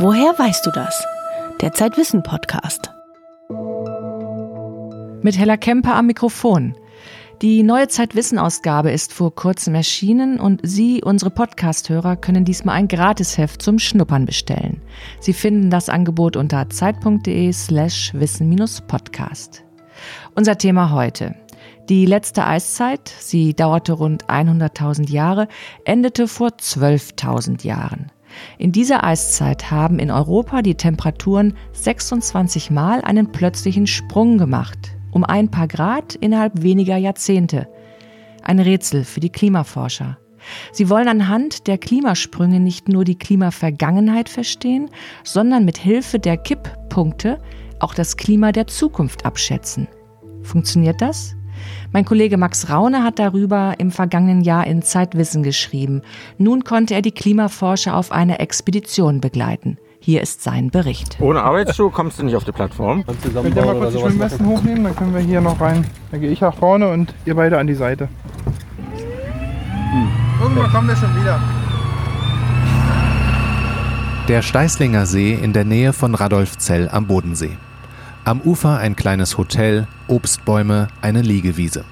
Woher weißt du das? Der Zeitwissen Podcast. Mit Hella Kemper am Mikrofon. Die neue Zeitwissen-Ausgabe ist vor kurzem erschienen und Sie, unsere Podcast-Hörer, können diesmal ein Gratisheft zum Schnuppern bestellen. Sie finden das Angebot unter zeit.de slash wissen-podcast. Unser Thema heute. Die letzte Eiszeit, sie dauerte rund 100.000 Jahre, endete vor 12.000 Jahren. In dieser Eiszeit haben in Europa die Temperaturen 26 Mal einen plötzlichen Sprung gemacht, um ein paar Grad innerhalb weniger Jahrzehnte. Ein Rätsel für die Klimaforscher. Sie wollen anhand der Klimasprünge nicht nur die Klimavergangenheit verstehen, sondern mit Hilfe der Kipppunkte auch das Klima der Zukunft abschätzen. Funktioniert das? Mein Kollege Max Raune hat darüber im vergangenen Jahr in Zeitwissen geschrieben. Nun konnte er die Klimaforscher auf einer Expedition begleiten. Hier ist sein Bericht. Ohne Arbeitsschuhe kommst du nicht auf die Plattform. Könnt ihr mal kurz die Schwimmwesten hochnehmen, dann können wir hier noch rein. Dann gehe ich nach vorne und ihr beide an die Seite. Hm. Irgendwann kommen wir schon wieder. Der Steißlinger See in der Nähe von Radolfzell am Bodensee. Am Ufer ein kleines Hotel, Obstbäume, eine Liegewiese.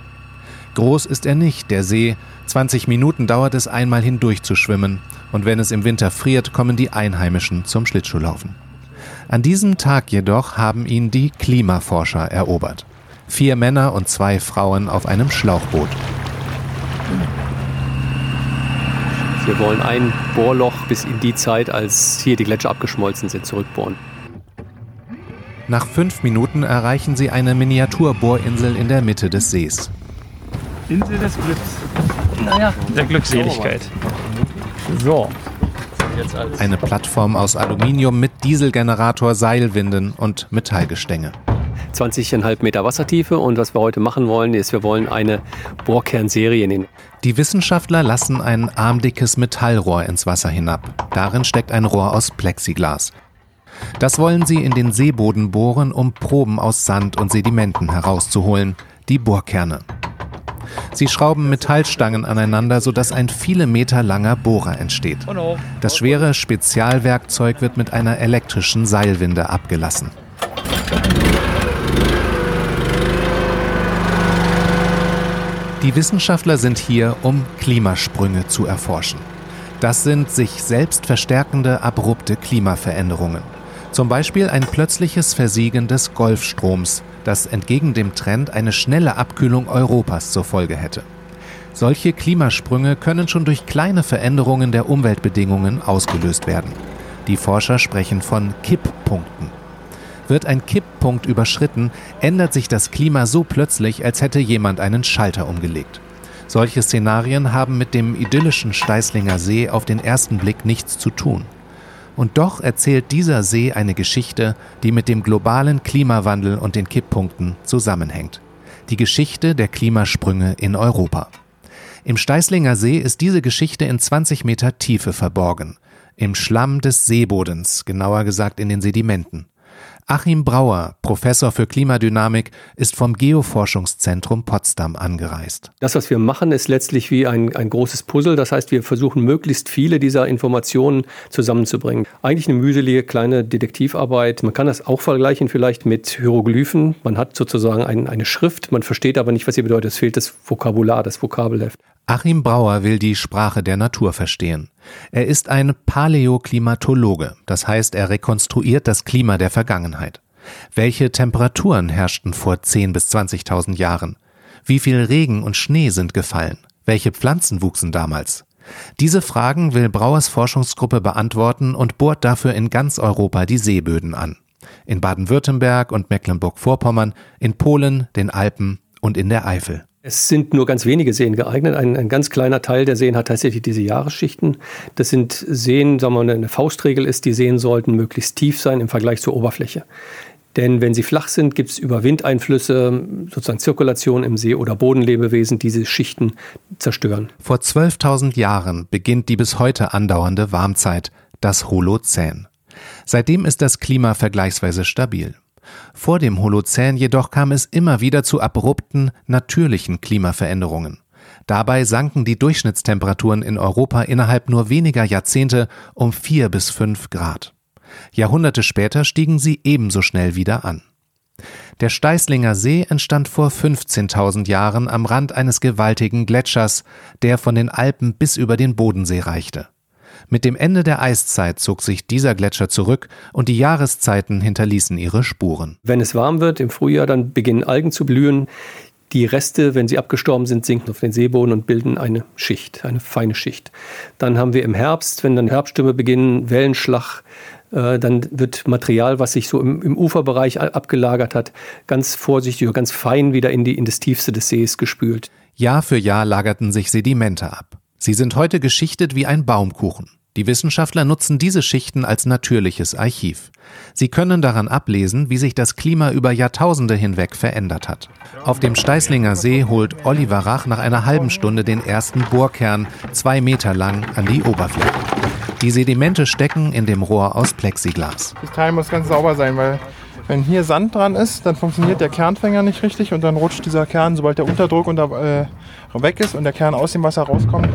Groß ist er nicht, der See. 20 Minuten dauert es einmal hindurch zu schwimmen. Und wenn es im Winter friert, kommen die Einheimischen zum Schlittschuhlaufen. An diesem Tag jedoch haben ihn die Klimaforscher erobert. Vier Männer und zwei Frauen auf einem Schlauchboot. Wir wollen ein Bohrloch bis in die Zeit, als hier die Gletscher abgeschmolzen sind, zurückbohren. Nach fünf Minuten erreichen sie eine Miniaturbohrinsel in der Mitte des Sees. Insel des Glücks. Naja, der Glückseligkeit. So. Eine Plattform aus Aluminium mit Dieselgenerator, Seilwinden und Metallgestänge. 20,5 Meter Wassertiefe und was wir heute machen wollen, ist, wir wollen eine Bohrkernserie nehmen. Die Wissenschaftler lassen ein armdickes Metallrohr ins Wasser hinab. Darin steckt ein Rohr aus Plexiglas. Das wollen sie in den Seeboden bohren, um Proben aus Sand und Sedimenten herauszuholen, die Bohrkerne. Sie schrauben Metallstangen aneinander, sodass ein viele Meter langer Bohrer entsteht. Das schwere Spezialwerkzeug wird mit einer elektrischen Seilwinde abgelassen. Die Wissenschaftler sind hier, um Klimasprünge zu erforschen. Das sind sich selbst verstärkende abrupte Klimaveränderungen. Zum Beispiel ein plötzliches Versiegen des Golfstroms, das entgegen dem Trend eine schnelle Abkühlung Europas zur Folge hätte. Solche Klimasprünge können schon durch kleine Veränderungen der Umweltbedingungen ausgelöst werden. Die Forscher sprechen von Kipppunkten. Wird ein Kipppunkt überschritten, ändert sich das Klima so plötzlich, als hätte jemand einen Schalter umgelegt. Solche Szenarien haben mit dem idyllischen Steißlinger See auf den ersten Blick nichts zu tun. Und doch erzählt dieser See eine Geschichte, die mit dem globalen Klimawandel und den Kipppunkten zusammenhängt. Die Geschichte der Klimasprünge in Europa. Im Steißlinger See ist diese Geschichte in 20 Meter Tiefe verborgen. Im Schlamm des Seebodens, genauer gesagt in den Sedimenten. Achim Brauer, Professor für Klimadynamik, ist vom Geoforschungszentrum Potsdam angereist. Das, was wir machen, ist letztlich wie ein, ein großes Puzzle. Das heißt, wir versuchen möglichst viele dieser Informationen zusammenzubringen. Eigentlich eine mühselige kleine Detektivarbeit. Man kann das auch vergleichen vielleicht mit Hieroglyphen. Man hat sozusagen ein, eine Schrift, man versteht aber nicht, was sie bedeutet. Es fehlt das Vokabular, das Vokabelheft. Achim Brauer will die Sprache der Natur verstehen. Er ist ein Paläoklimatologe, das heißt, er rekonstruiert das Klima der Vergangenheit. Welche Temperaturen herrschten vor 10 bis 20.000 Jahren? Wie viel Regen und Schnee sind gefallen? Welche Pflanzen wuchsen damals? Diese Fragen will Brauers Forschungsgruppe beantworten und bohrt dafür in ganz Europa die Seeböden an. In Baden-Württemberg und Mecklenburg-Vorpommern, in Polen, den Alpen und in der Eifel. Es sind nur ganz wenige Seen geeignet. Ein, ein, ganz kleiner Teil der Seen hat tatsächlich diese Jahresschichten. Das sind Seen, sagen wir mal, eine Faustregel ist, die Seen sollten möglichst tief sein im Vergleich zur Oberfläche. Denn wenn sie flach sind, gibt es über Windeinflüsse, sozusagen Zirkulation im See oder Bodenlebewesen, die diese Schichten zerstören. Vor 12.000 Jahren beginnt die bis heute andauernde Warmzeit, das Holozän. Seitdem ist das Klima vergleichsweise stabil. Vor dem Holozän jedoch kam es immer wieder zu abrupten, natürlichen Klimaveränderungen. Dabei sanken die Durchschnittstemperaturen in Europa innerhalb nur weniger Jahrzehnte um vier bis fünf Grad. Jahrhunderte später stiegen sie ebenso schnell wieder an. Der Steißlinger See entstand vor 15.000 Jahren am Rand eines gewaltigen Gletschers, der von den Alpen bis über den Bodensee reichte. Mit dem Ende der Eiszeit zog sich dieser Gletscher zurück und die Jahreszeiten hinterließen ihre Spuren. Wenn es warm wird im Frühjahr, dann beginnen Algen zu blühen. Die Reste, wenn sie abgestorben sind, sinken auf den Seeboden und bilden eine Schicht, eine feine Schicht. Dann haben wir im Herbst, wenn dann Herbststürme beginnen, Wellenschlag, äh, dann wird Material, was sich so im, im, Uferbereich abgelagert hat, ganz vorsichtig oder ganz fein wieder in, die, in das Tiefste des Sees gespült. Jahr für Jahr lagerten sich Sedimente ab. Sie sind heute geschichtet wie ein Baumkuchen. Die Wissenschaftler nutzen diese Schichten als natürliches Archiv. Sie können daran ablesen, wie sich das Klima über Jahrtausende hinweg verändert hat. Auf dem Steißlinger See holt Oliver Rach nach einer halben Stunde den ersten Bohrkern, zwei Meter lang, an die Oberfläche. Die Sedimente stecken in dem Rohr aus Plexiglas. Das Teil muss ganz sauber sein, weil wenn hier Sand dran ist, dann funktioniert der Kernfänger nicht richtig und dann rutscht dieser Kern, sobald der Unterdruck unter, äh, weg ist und der Kern aus dem Wasser rauskommt,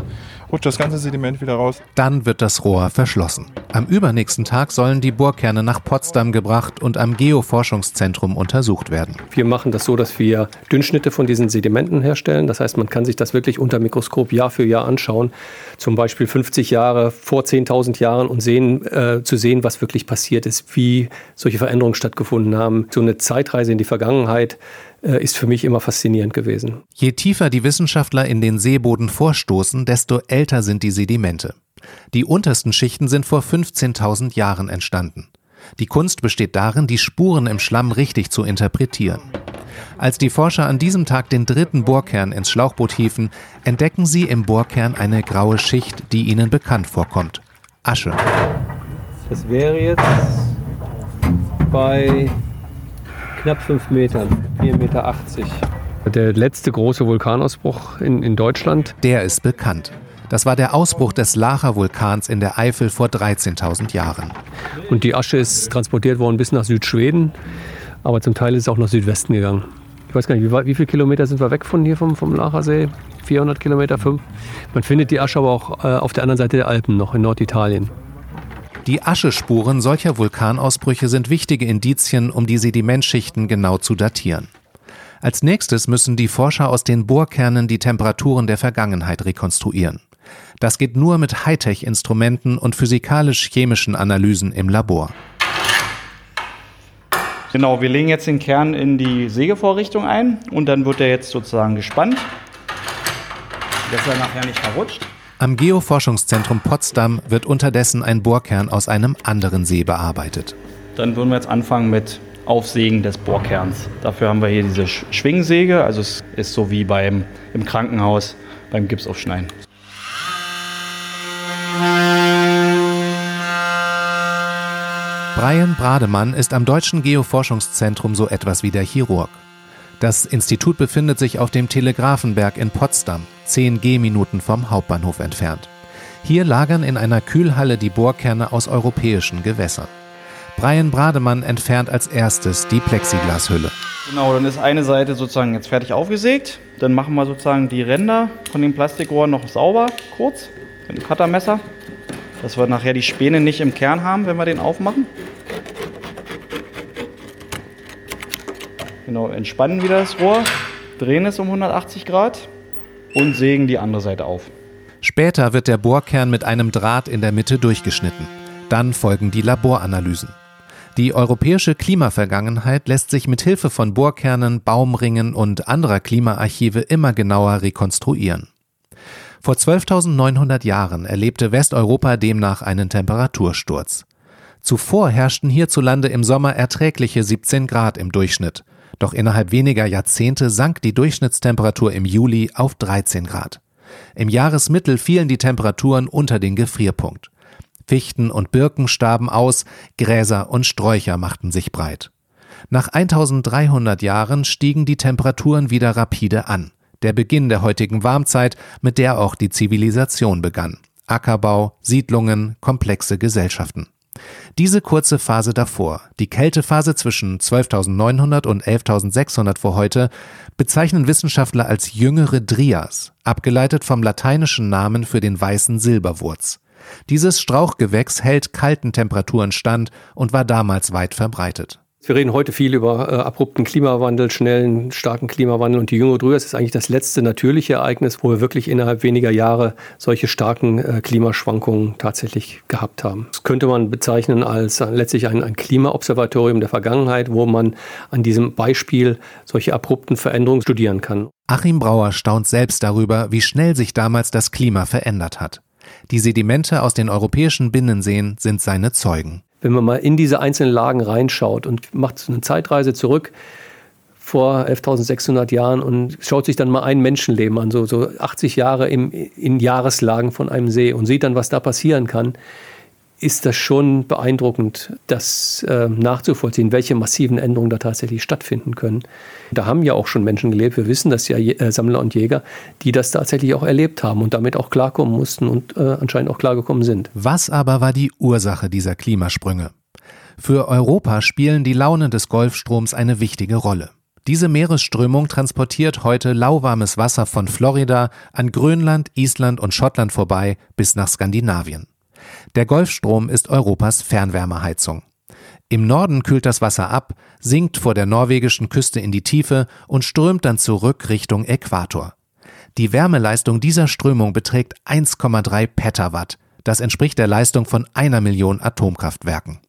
rutscht das ganze Sediment wieder raus. Dann wird das Rohr verschlossen. Am übernächsten Tag sollen die Bohrkerne nach Potsdam gebracht und am Geoforschungszentrum untersucht werden. Wir machen das so, dass wir Dünnschnitte von diesen Sedimenten herstellen. Das heißt, man kann sich das wirklich unter Mikroskop Jahr für Jahr anschauen. Zum Beispiel 50 Jahre vor 10.000 Jahren und sehen, äh, zu sehen, was wirklich passiert ist, wie solche Veränderungen stattgefunden haben. So eine Zeitreise in die Vergangenheit ist für mich immer faszinierend gewesen. Je tiefer die Wissenschaftler in den Seeboden vorstoßen, desto älter sind die Sedimente. Die untersten Schichten sind vor 15.000 Jahren entstanden. Die Kunst besteht darin, die Spuren im Schlamm richtig zu interpretieren. Als die Forscher an diesem Tag den dritten Bohrkern ins Schlauchboot hieven, entdecken sie im Bohrkern eine graue Schicht, die ihnen bekannt vorkommt. Asche. Das wäre jetzt bei knapp fünf Metern, 4,80 Meter. Der letzte große Vulkanausbruch in, in Deutschland. Der ist bekannt. Das war der Ausbruch des Lacher-Vulkans in der Eifel vor 13.000 Jahren. Und die Asche ist transportiert worden bis nach Südschweden, aber zum Teil ist es auch nach Südwesten gegangen. Ich weiß gar nicht, wie, wie viele Kilometer sind wir weg von hier vom, vom Lachersee? 400 Kilometer, 5? Man findet die Asche aber auch äh, auf der anderen Seite der Alpen noch in Norditalien. Die Aschespuren solcher Vulkanausbrüche sind wichtige Indizien, um die Sedimentschichten genau zu datieren. Als nächstes müssen die Forscher aus den Bohrkernen die Temperaturen der Vergangenheit rekonstruieren. Das geht nur mit Hightech-Instrumenten und physikalisch-chemischen Analysen im Labor. Genau, wir legen jetzt den Kern in die Sägevorrichtung ein und dann wird er jetzt sozusagen gespannt, dass er nachher nicht verrutscht. Am Geoforschungszentrum Potsdam wird unterdessen ein Bohrkern aus einem anderen See bearbeitet. Dann würden wir jetzt anfangen mit Aufsägen des Bohrkerns. Dafür haben wir hier diese Schwingsäge, also es ist so wie beim, im Krankenhaus beim Gipsaufschneiden. Brian Brademann ist am Deutschen Geoforschungszentrum so etwas wie der Chirurg. Das Institut befindet sich auf dem Telegrafenberg in Potsdam, 10 Gehminuten vom Hauptbahnhof entfernt. Hier lagern in einer Kühlhalle die Bohrkerne aus europäischen Gewässern. Brian Brademann entfernt als erstes die Plexiglashülle. Genau, dann ist eine Seite sozusagen jetzt fertig aufgesägt. Dann machen wir sozusagen die Ränder von dem Plastikrohr noch sauber, kurz, mit dem Cuttermesser, dass wir nachher die Späne nicht im Kern haben, wenn wir den aufmachen. Genau, entspannen wieder das Rohr, drehen es um 180 Grad und sägen die andere Seite auf. Später wird der Bohrkern mit einem Draht in der Mitte durchgeschnitten. Dann folgen die Laboranalysen. Die europäische Klimavergangenheit lässt sich mit Hilfe von Bohrkernen, Baumringen und anderer Klimaarchive immer genauer rekonstruieren. Vor 12.900 Jahren erlebte Westeuropa demnach einen Temperatursturz. Zuvor herrschten hierzulande im Sommer erträgliche 17 Grad im Durchschnitt. Doch innerhalb weniger Jahrzehnte sank die Durchschnittstemperatur im Juli auf 13 Grad. Im Jahresmittel fielen die Temperaturen unter den Gefrierpunkt. Fichten und Birken starben aus, Gräser und Sträucher machten sich breit. Nach 1300 Jahren stiegen die Temperaturen wieder rapide an. Der Beginn der heutigen Warmzeit, mit der auch die Zivilisation begann. Ackerbau, Siedlungen, komplexe Gesellschaften. Diese kurze Phase davor, die Kältephase zwischen 12.900 und 11.600 vor heute, bezeichnen Wissenschaftler als jüngere Drias, abgeleitet vom lateinischen Namen für den weißen Silberwurz. Dieses Strauchgewächs hält kalten Temperaturen stand und war damals weit verbreitet. Wir reden heute viel über äh, abrupten Klimawandel, schnellen, starken Klimawandel und die Jüngere Drüse ist eigentlich das letzte natürliche Ereignis, wo wir wirklich innerhalb weniger Jahre solche starken äh, Klimaschwankungen tatsächlich gehabt haben. Das könnte man bezeichnen als letztlich ein, ein Klimaobservatorium der Vergangenheit, wo man an diesem Beispiel solche abrupten Veränderungen studieren kann. Achim Brauer staunt selbst darüber, wie schnell sich damals das Klima verändert hat. Die Sedimente aus den europäischen Binnenseen sind seine Zeugen wenn man mal in diese einzelnen Lagen reinschaut und macht eine Zeitreise zurück vor 11.600 Jahren und schaut sich dann mal ein Menschenleben an, so, so 80 Jahre im, in Jahreslagen von einem See und sieht dann, was da passieren kann, ist das schon beeindruckend, das äh, nachzuvollziehen, welche massiven Änderungen da tatsächlich stattfinden können. Da haben ja auch schon Menschen gelebt, wir wissen das ja, äh, Sammler und Jäger, die das tatsächlich auch erlebt haben und damit auch klarkommen mussten und äh, anscheinend auch klargekommen sind. Was aber war die Ursache dieser Klimasprünge? Für Europa spielen die Launen des Golfstroms eine wichtige Rolle. Diese Meeresströmung transportiert heute lauwarmes Wasser von Florida an Grönland, Island und Schottland vorbei bis nach Skandinavien. Der Golfstrom ist Europas Fernwärmeheizung. Im Norden kühlt das Wasser ab, sinkt vor der norwegischen Küste in die Tiefe und strömt dann zurück Richtung Äquator. Die Wärmeleistung dieser Strömung beträgt 1,3 Petawatt. Das entspricht der Leistung von einer Million Atomkraftwerken.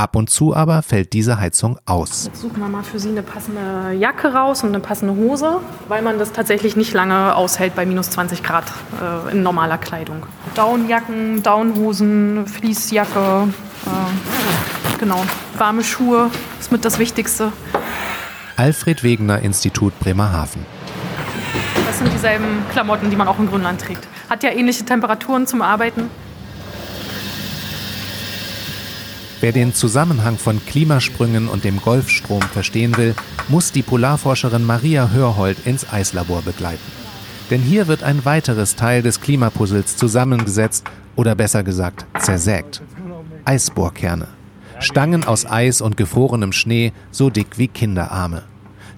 Ab und zu aber fällt diese Heizung aus. Jetzt suchen wir mal für Sie eine passende Jacke raus und eine passende Hose, weil man das tatsächlich nicht lange aushält bei minus 20 Grad äh, in normaler Kleidung. Downjacken, Downhosen, Fließjacke, äh, genau, warme Schuhe ist mit das Wichtigste. Alfred Wegener Institut Bremerhaven. Das sind dieselben Klamotten, die man auch in Grönland trägt. Hat ja ähnliche Temperaturen zum Arbeiten. Wer den Zusammenhang von Klimasprüngen und dem Golfstrom verstehen will, muss die Polarforscherin Maria Hörhold ins Eislabor begleiten. Denn hier wird ein weiteres Teil des Klimapuzzles zusammengesetzt oder besser gesagt zersägt. Eisbohrkerne. Stangen aus Eis und gefrorenem Schnee, so dick wie Kinderarme.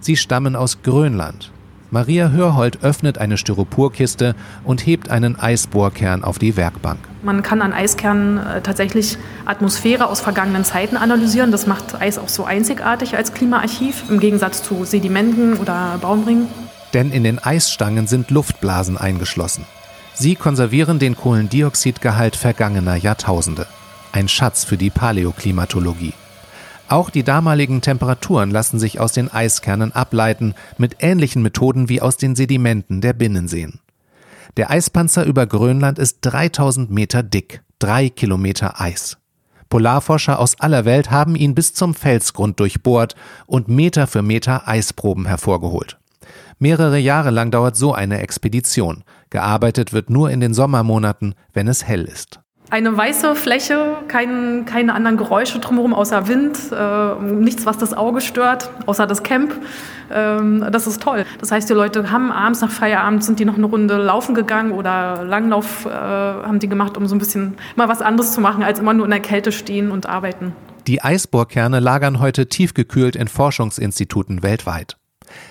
Sie stammen aus Grönland. Maria Hörhold öffnet eine Styroporkiste und hebt einen Eisbohrkern auf die Werkbank. Man kann an Eiskernen äh, tatsächlich Atmosphäre aus vergangenen Zeiten analysieren. Das macht Eis auch so einzigartig als Klimaarchiv im Gegensatz zu Sedimenten oder Baumringen. Denn in den Eisstangen sind Luftblasen eingeschlossen. Sie konservieren den Kohlendioxidgehalt vergangener Jahrtausende. Ein Schatz für die Paläoklimatologie. Auch die damaligen Temperaturen lassen sich aus den Eiskernen ableiten, mit ähnlichen Methoden wie aus den Sedimenten der Binnenseen. Der Eispanzer über Grönland ist 3000 Meter dick, drei Kilometer Eis. Polarforscher aus aller Welt haben ihn bis zum Felsgrund durchbohrt und Meter für Meter Eisproben hervorgeholt. Mehrere Jahre lang dauert so eine Expedition. Gearbeitet wird nur in den Sommermonaten, wenn es hell ist eine weiße Fläche, kein, keine anderen Geräusche drumherum außer Wind, äh, nichts, was das Auge stört, außer das Camp. Ähm, das ist toll. Das heißt, die Leute haben abends nach Feierabend sind die noch eine Runde laufen gegangen oder Langlauf äh, haben die gemacht, um so ein bisschen mal was anderes zu machen, als immer nur in der Kälte stehen und arbeiten. Die Eisbohrkerne lagern heute tiefgekühlt in Forschungsinstituten weltweit.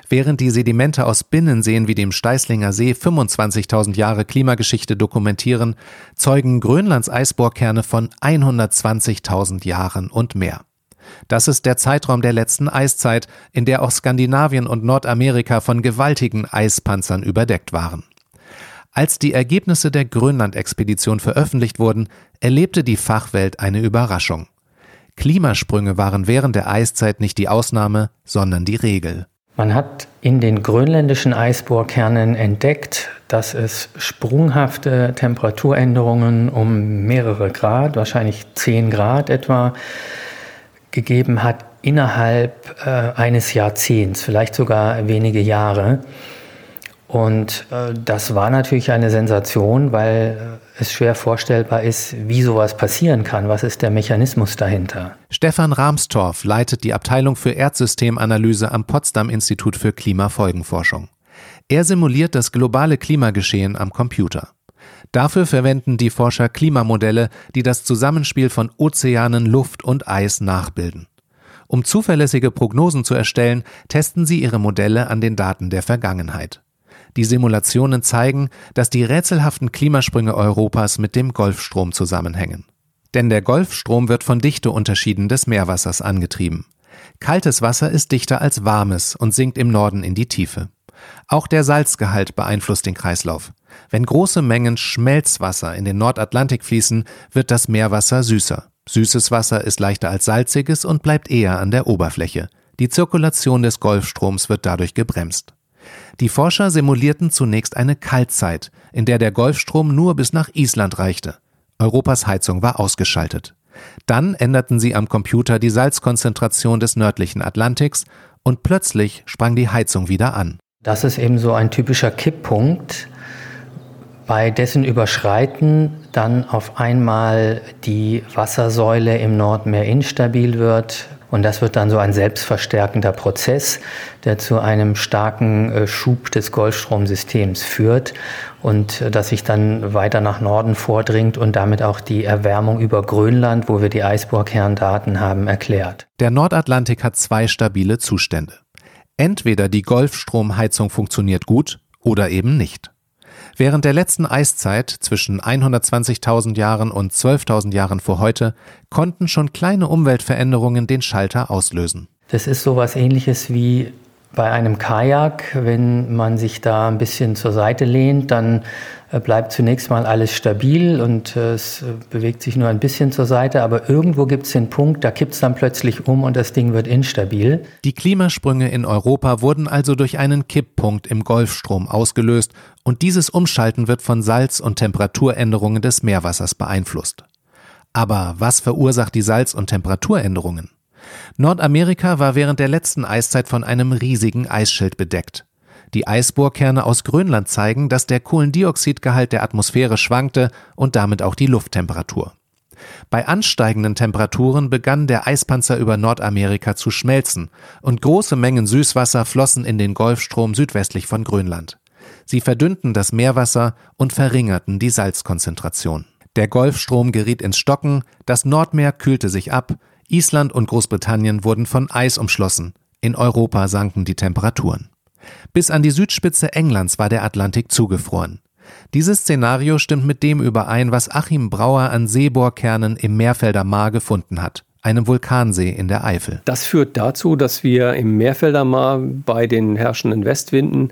Während die Sedimente aus Binnenseen wie dem Steißlinger See 25.000 Jahre Klimageschichte dokumentieren, zeugen Grönlands Eisbohrkerne von 120.000 Jahren und mehr. Das ist der Zeitraum der letzten Eiszeit, in der auch Skandinavien und Nordamerika von gewaltigen Eispanzern überdeckt waren. Als die Ergebnisse der Grönland-Expedition veröffentlicht wurden, erlebte die Fachwelt eine Überraschung. Klimasprünge waren während der Eiszeit nicht die Ausnahme, sondern die Regel. Man hat in den grönländischen Eisbohrkernen entdeckt, dass es sprunghafte Temperaturänderungen um mehrere Grad, wahrscheinlich 10 Grad etwa, gegeben hat innerhalb äh, eines Jahrzehnts, vielleicht sogar wenige Jahre. Und äh, das war natürlich eine Sensation, weil äh, es schwer vorstellbar ist, wie sowas passieren kann. Was ist der Mechanismus dahinter? Stefan Ramstorff leitet die Abteilung für Erdsystemanalyse am Potsdam Institut für Klimafolgenforschung. Er simuliert das globale Klimageschehen am Computer. Dafür verwenden die Forscher Klimamodelle, die das Zusammenspiel von Ozeanen, Luft und Eis nachbilden. Um zuverlässige Prognosen zu erstellen, testen sie ihre Modelle an den Daten der Vergangenheit. Die Simulationen zeigen, dass die rätselhaften Klimasprünge Europas mit dem Golfstrom zusammenhängen. Denn der Golfstrom wird von Dichteunterschieden des Meerwassers angetrieben. Kaltes Wasser ist dichter als warmes und sinkt im Norden in die Tiefe. Auch der Salzgehalt beeinflusst den Kreislauf. Wenn große Mengen Schmelzwasser in den Nordatlantik fließen, wird das Meerwasser süßer. Süßes Wasser ist leichter als salziges und bleibt eher an der Oberfläche. Die Zirkulation des Golfstroms wird dadurch gebremst. Die Forscher simulierten zunächst eine Kaltzeit, in der der Golfstrom nur bis nach Island reichte. Europas Heizung war ausgeschaltet. Dann änderten sie am Computer die Salzkonzentration des nördlichen Atlantiks und plötzlich sprang die Heizung wieder an. Das ist eben so ein typischer Kipppunkt, bei dessen Überschreiten dann auf einmal die Wassersäule im Nordmeer instabil wird. Und das wird dann so ein selbstverstärkender Prozess, der zu einem starken äh, Schub des Golfstromsystems führt und äh, das sich dann weiter nach Norden vordringt und damit auch die Erwärmung über Grönland, wo wir die Eisbohrkerndaten haben, erklärt. Der Nordatlantik hat zwei stabile Zustände. Entweder die Golfstromheizung funktioniert gut oder eben nicht. Während der letzten Eiszeit zwischen 120.000 Jahren und 12.000 Jahren vor heute konnten schon kleine Umweltveränderungen den Schalter auslösen. Das ist sowas ähnliches wie bei einem Kajak, wenn man sich da ein bisschen zur Seite lehnt, dann äh, bleibt zunächst mal alles stabil und äh, es äh, bewegt sich nur ein bisschen zur Seite, aber irgendwo gibt es den Punkt, da kippt es dann plötzlich um und das Ding wird instabil. Die Klimasprünge in Europa wurden also durch einen Kipppunkt im Golfstrom ausgelöst und dieses Umschalten wird von Salz- und Temperaturänderungen des Meerwassers beeinflusst. Aber was verursacht die Salz- und Temperaturänderungen? Nordamerika war während der letzten Eiszeit von einem riesigen Eisschild bedeckt. Die Eisbohrkerne aus Grönland zeigen, dass der Kohlendioxidgehalt der Atmosphäre schwankte und damit auch die Lufttemperatur. Bei ansteigenden Temperaturen begann der Eispanzer über Nordamerika zu schmelzen und große Mengen Süßwasser flossen in den Golfstrom südwestlich von Grönland. Sie verdünnten das Meerwasser und verringerten die Salzkonzentration. Der Golfstrom geriet ins Stocken, das Nordmeer kühlte sich ab, Island und Großbritannien wurden von Eis umschlossen. In Europa sanken die Temperaturen. Bis an die Südspitze Englands war der Atlantik zugefroren. Dieses Szenario stimmt mit dem überein, was Achim Brauer an Seebohrkernen im Meerfelder Maar gefunden hat, einem Vulkansee in der Eifel. Das führt dazu, dass wir im Meerfelder Maar bei den herrschenden Westwinden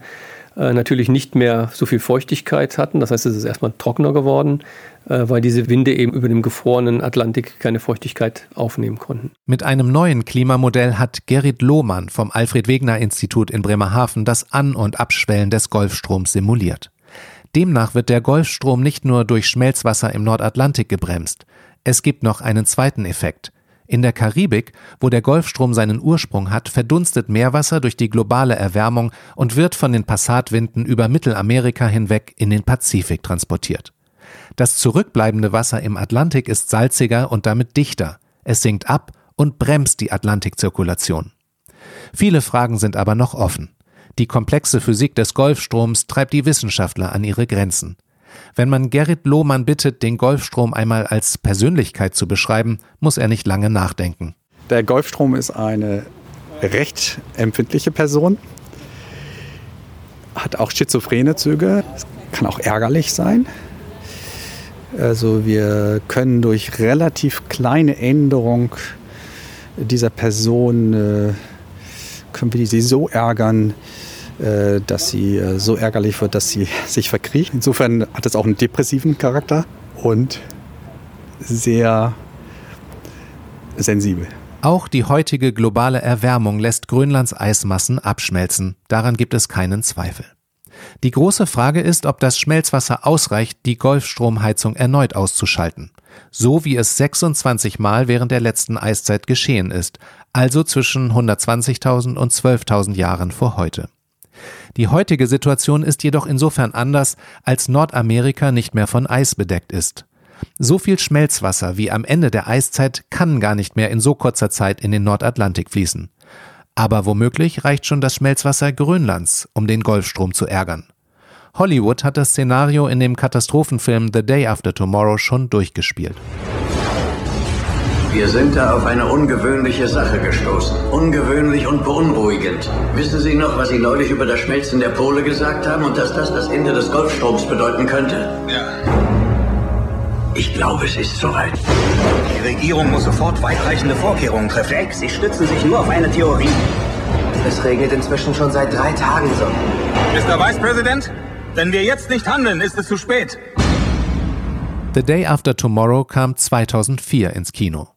äh, natürlich nicht mehr so viel Feuchtigkeit hatten. Das heißt, es ist erstmal trockener geworden. Äh, weil diese Winde eben über dem gefrorenen Atlantik keine Feuchtigkeit aufnehmen konnten. Mit einem neuen Klimamodell hat Gerrit Lohmann vom Alfred Wegener Institut in Bremerhaven das An- und Abschwellen des Golfstroms simuliert. Demnach wird der Golfstrom nicht nur durch Schmelzwasser im Nordatlantik gebremst. Es gibt noch einen zweiten Effekt. In der Karibik, wo der Golfstrom seinen Ursprung hat, verdunstet Meerwasser durch die globale Erwärmung und wird von den Passatwinden über Mittelamerika hinweg in den Pazifik transportiert. Das zurückbleibende Wasser im Atlantik ist salziger und damit dichter. Es sinkt ab und bremst die Atlantikzirkulation. Viele Fragen sind aber noch offen. Die komplexe Physik des Golfstroms treibt die Wissenschaftler an ihre Grenzen. Wenn man Gerrit Lohmann bittet, den Golfstrom einmal als Persönlichkeit zu beschreiben, muss er nicht lange nachdenken. Der Golfstrom ist eine recht empfindliche Person, hat auch schizophrene Züge, kann auch ärgerlich sein. Also wir können durch relativ kleine Änderung dieser Person, äh, können wir sie so ärgern, dass sie äh, so ärgerlich wird, dass sie sich verkriecht. Insofern hat es auch einen depressiven Charakter und sehr sensibel. Auch die heutige globale Erwärmung lässt Grönlands Eismassen abschmelzen. Daran gibt es keinen Zweifel. Die große Frage ist, ob das Schmelzwasser ausreicht, die Golfstromheizung erneut auszuschalten. So wie es 26 Mal während der letzten Eiszeit geschehen ist, also zwischen 120.000 und 12.000 Jahren vor heute. Die heutige Situation ist jedoch insofern anders, als Nordamerika nicht mehr von Eis bedeckt ist. So viel Schmelzwasser wie am Ende der Eiszeit kann gar nicht mehr in so kurzer Zeit in den Nordatlantik fließen. Aber womöglich reicht schon das Schmelzwasser Grönlands, um den Golfstrom zu ärgern. Hollywood hat das Szenario in dem Katastrophenfilm The Day After Tomorrow schon durchgespielt. Wir sind da auf eine ungewöhnliche Sache gestoßen. Ungewöhnlich und beunruhigend. Wissen Sie noch, was Sie neulich über das Schmelzen der Pole gesagt haben und dass das das Ende des Golfstroms bedeuten könnte? Ja. Ich glaube, es ist soweit. Die Regierung muss sofort weitreichende Vorkehrungen treffen. Ex, Sie stützen sich nur auf eine Theorie. Es regnet inzwischen schon seit drei Tagen so. Mr. Vice President, wenn wir jetzt nicht handeln, ist es zu spät. The Day After Tomorrow kam 2004 ins Kino.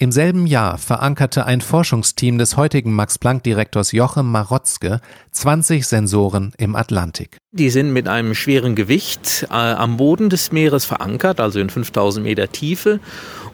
Im selben Jahr verankerte ein Forschungsteam des heutigen Max-Planck-Direktors Jochem Marotzke 20 Sensoren im Atlantik. Die sind mit einem schweren Gewicht äh, am Boden des Meeres verankert, also in 5000 Meter Tiefe.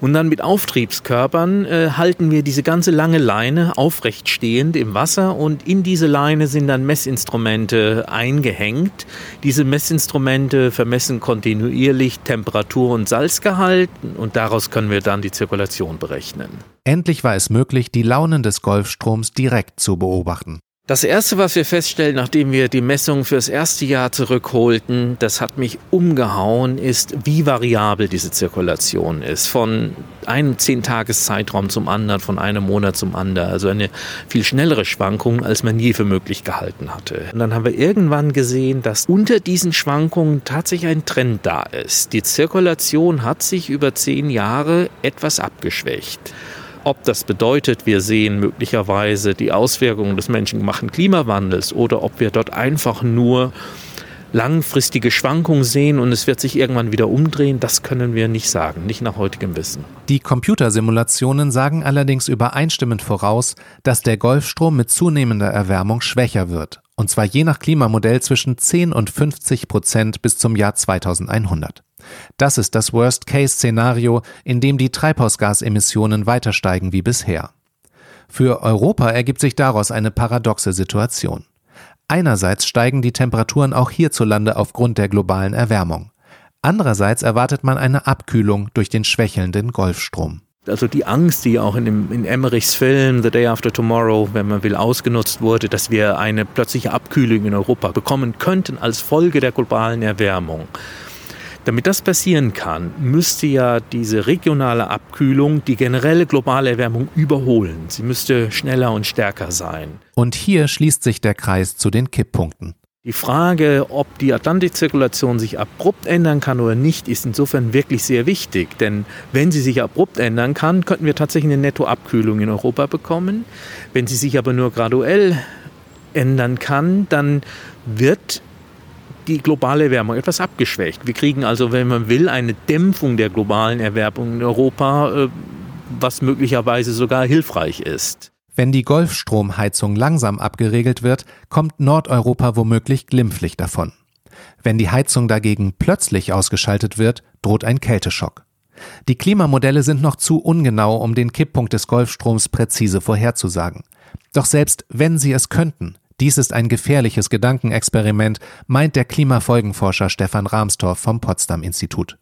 Und dann mit Auftriebskörpern äh, halten wir diese ganze lange Leine aufrecht stehend im Wasser und in diese Leine sind dann Messinstrumente eingehängt. Diese Messinstrumente vermessen kontinuierlich Temperatur und Salzgehalt und daraus können wir dann die Zirkulation berechnen. Endlich war es möglich, die Launen des Golfstroms direkt zu beobachten. Das erste, was wir feststellen, nachdem wir die Messung fürs erste Jahr zurückholten, das hat mich umgehauen, ist, wie variabel diese Zirkulation ist. Von einem Zehn-Tages-Zeitraum zum anderen, von einem Monat zum anderen. Also eine viel schnellere Schwankung, als man je für möglich gehalten hatte. Und dann haben wir irgendwann gesehen, dass unter diesen Schwankungen tatsächlich ein Trend da ist. Die Zirkulation hat sich über zehn Jahre etwas abgeschwächt. Ob das bedeutet, wir sehen möglicherweise die Auswirkungen des menschengemachten Klimawandels oder ob wir dort einfach nur langfristige Schwankungen sehen und es wird sich irgendwann wieder umdrehen, das können wir nicht sagen, nicht nach heutigem Wissen. Die Computersimulationen sagen allerdings übereinstimmend voraus, dass der Golfstrom mit zunehmender Erwärmung schwächer wird, und zwar je nach Klimamodell zwischen 10 und 50 Prozent bis zum Jahr 2100. Das ist das Worst-Case-Szenario, in dem die Treibhausgasemissionen weiter steigen wie bisher. Für Europa ergibt sich daraus eine paradoxe Situation. Einerseits steigen die Temperaturen auch hierzulande aufgrund der globalen Erwärmung. Andererseits erwartet man eine Abkühlung durch den schwächelnden Golfstrom. Also die Angst, die auch in, dem, in Emmerichs Film The Day After Tomorrow, wenn man will, ausgenutzt wurde, dass wir eine plötzliche Abkühlung in Europa bekommen könnten als Folge der globalen Erwärmung. Damit das passieren kann, müsste ja diese regionale Abkühlung die generelle globale Erwärmung überholen. Sie müsste schneller und stärker sein. Und hier schließt sich der Kreis zu den Kipppunkten. Die Frage, ob die Atlantikzirkulation sich abrupt ändern kann oder nicht, ist insofern wirklich sehr wichtig. Denn wenn sie sich abrupt ändern kann, könnten wir tatsächlich eine Nettoabkühlung in Europa bekommen. Wenn sie sich aber nur graduell ändern kann, dann wird die globale Erwärmung etwas abgeschwächt. Wir kriegen also, wenn man will, eine Dämpfung der globalen Erwärmung in Europa, äh, was möglicherweise sogar hilfreich ist. Wenn die Golfstromheizung langsam abgeregelt wird, kommt Nordeuropa womöglich glimpflich davon. Wenn die Heizung dagegen plötzlich ausgeschaltet wird, droht ein Kälteschock. Die Klimamodelle sind noch zu ungenau, um den Kipppunkt des Golfstroms präzise vorherzusagen. Doch selbst wenn sie es könnten, dies ist ein gefährliches Gedankenexperiment, meint der Klimafolgenforscher Stefan Rahmstorff vom Potsdam Institut.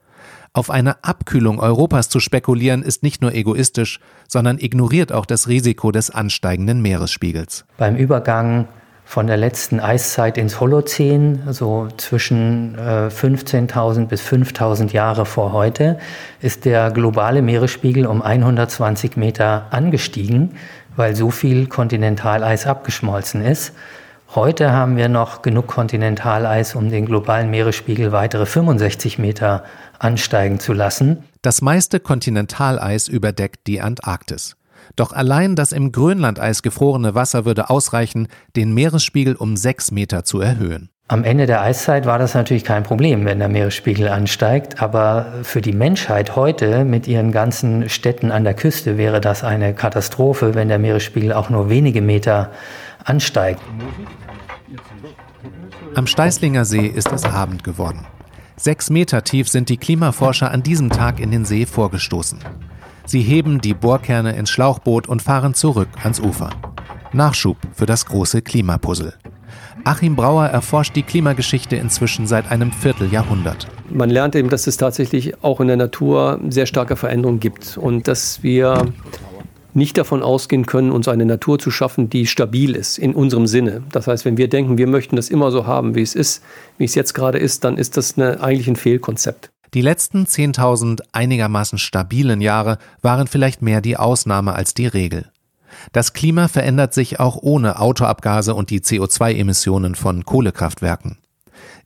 Auf eine Abkühlung Europas zu spekulieren ist nicht nur egoistisch, sondern ignoriert auch das Risiko des ansteigenden Meeresspiegels. Beim Übergang von der letzten Eiszeit ins Holozän, so zwischen äh, 15.000 bis 5.000 Jahre vor heute, ist der globale Meeresspiegel um 120 Meter angestiegen weil so viel Kontinentaleis abgeschmolzen ist. Heute haben wir noch genug Kontinentaleis, um den globalen Meeresspiegel weitere 65 Meter ansteigen zu lassen. Das meiste Kontinentaleis überdeckt die Antarktis. Doch allein das im Grönlandeis gefrorene Wasser würde ausreichen, den Meeresspiegel um sechs Meter zu erhöhen. Am Ende der Eiszeit war das natürlich kein Problem, wenn der Meeresspiegel ansteigt, aber für die Menschheit heute mit ihren ganzen Städten an der Küste wäre das eine Katastrophe, wenn der Meeresspiegel auch nur wenige Meter ansteigt. Am Steißlinger See ist es Abend geworden. Sechs Meter tief sind die Klimaforscher an diesem Tag in den See vorgestoßen. Sie heben die Bohrkerne ins Schlauchboot und fahren zurück ans Ufer. Nachschub für das große Klimapuzzle. Achim Brauer erforscht die Klimageschichte inzwischen seit einem Vierteljahrhundert. Man lernt eben, dass es tatsächlich auch in der Natur sehr starke Veränderungen gibt und dass wir nicht davon ausgehen können, uns eine Natur zu schaffen, die stabil ist in unserem Sinne. Das heißt, wenn wir denken, wir möchten das immer so haben, wie es ist, wie es jetzt gerade ist, dann ist das eine, eigentlich ein Fehlkonzept. Die letzten 10.000 einigermaßen stabilen Jahre waren vielleicht mehr die Ausnahme als die Regel. Das Klima verändert sich auch ohne Autoabgase und die CO2-Emissionen von Kohlekraftwerken.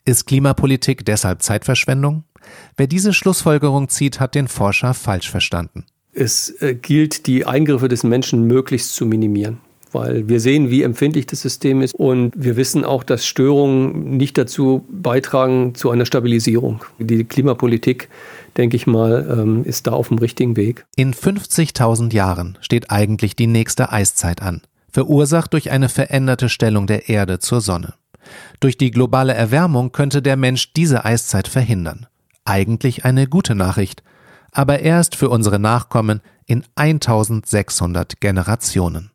Ist Klimapolitik deshalb Zeitverschwendung? Wer diese Schlussfolgerung zieht, hat den Forscher falsch verstanden. Es äh, gilt, die Eingriffe des Menschen möglichst zu minimieren weil wir sehen, wie empfindlich das System ist und wir wissen auch, dass Störungen nicht dazu beitragen zu einer Stabilisierung. Die Klimapolitik, denke ich mal, ähm, ist da auf dem richtigen Weg. In 50.000 Jahren steht eigentlich die nächste Eiszeit an, verursacht durch eine veränderte Stellung der Erde zur Sonne. Durch die globale Erwärmung könnte der Mensch diese Eiszeit verhindern. Eigentlich eine gute Nachricht, aber erst für unsere Nachkommen in 1600 Generationen.